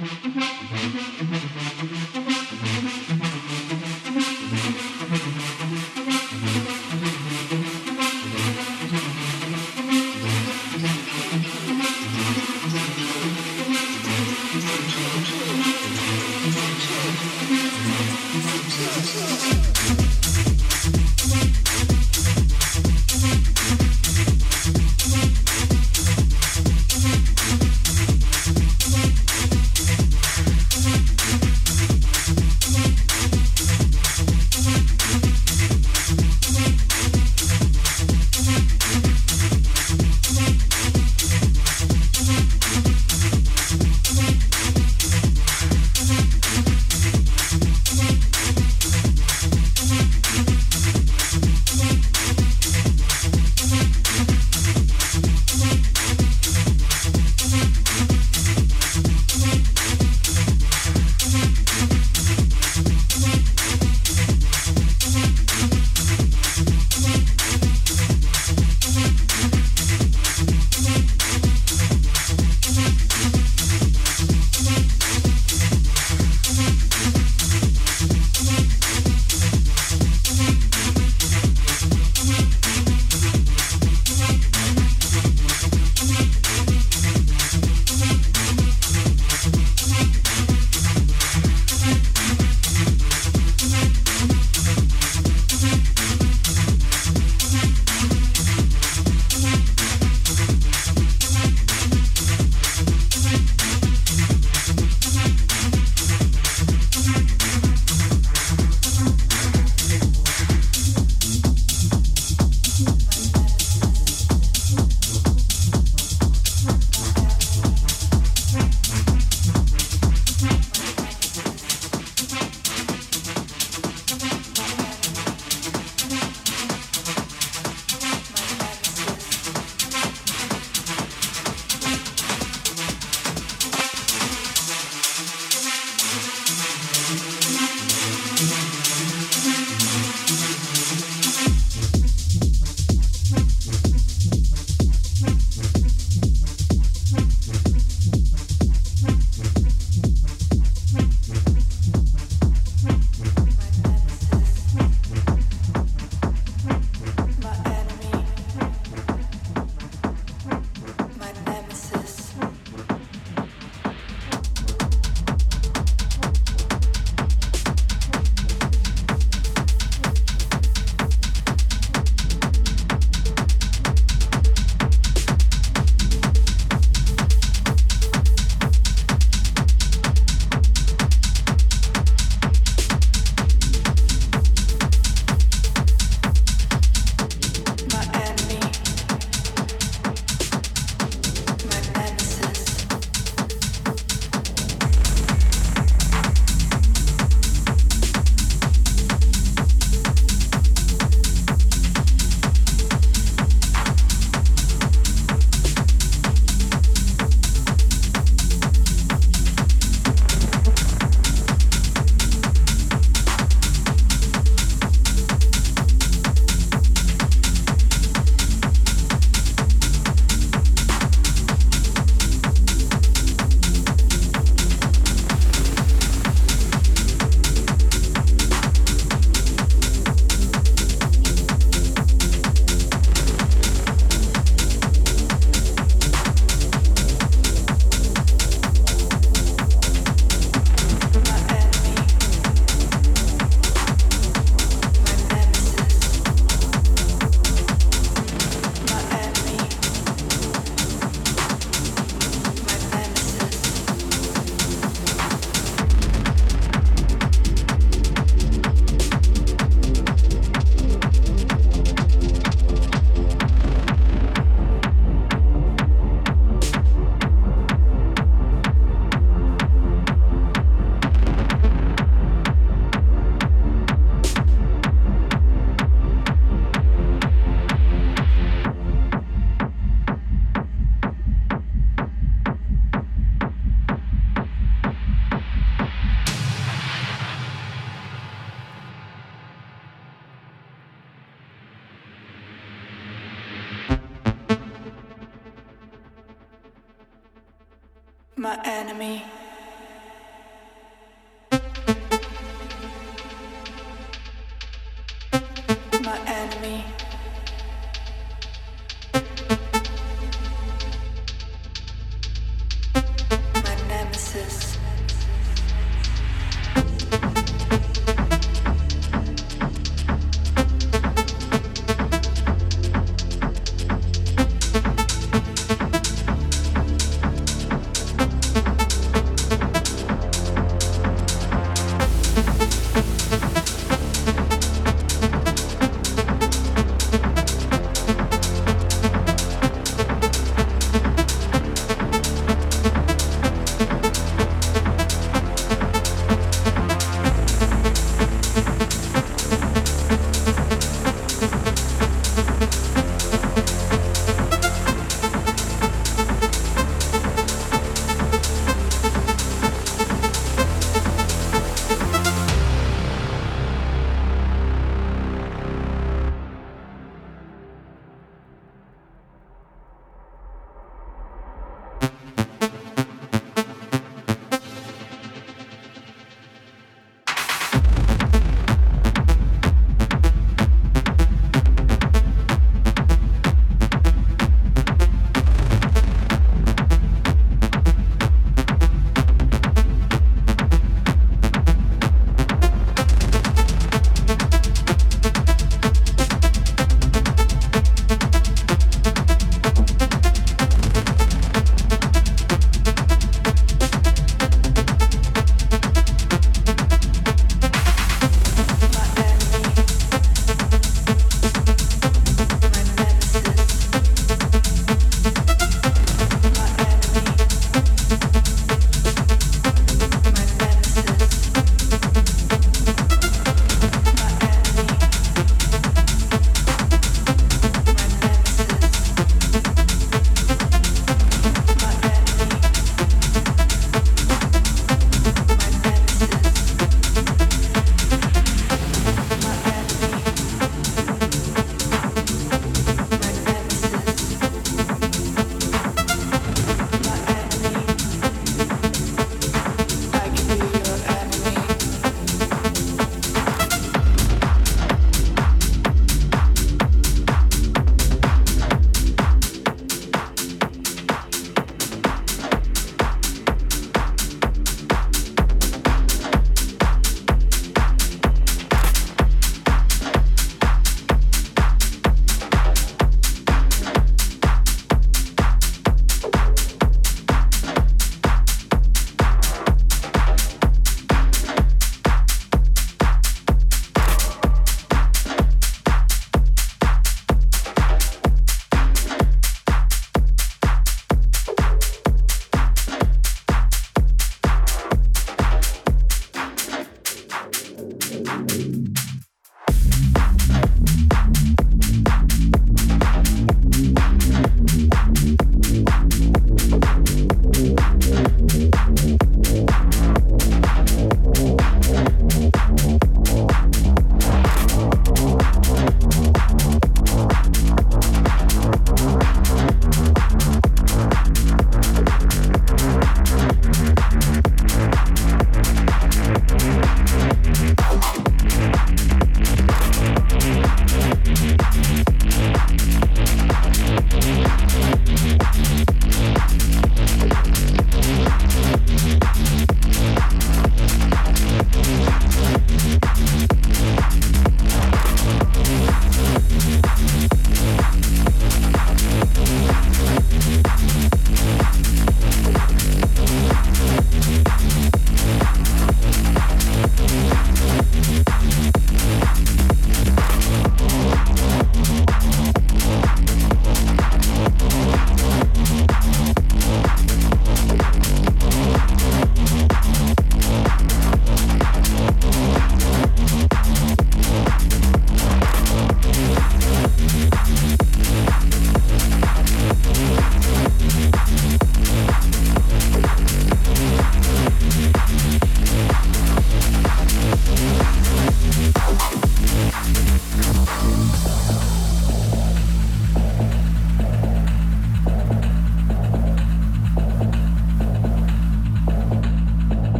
Mm-hmm.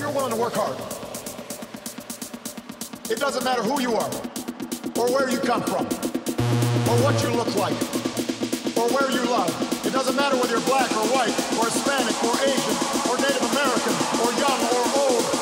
you're willing to work hard, it doesn't matter who you are, or where you come from, or what you look like, or where you love. It doesn't matter whether you're black or white, or Hispanic, or Asian, or Native American, or young or old.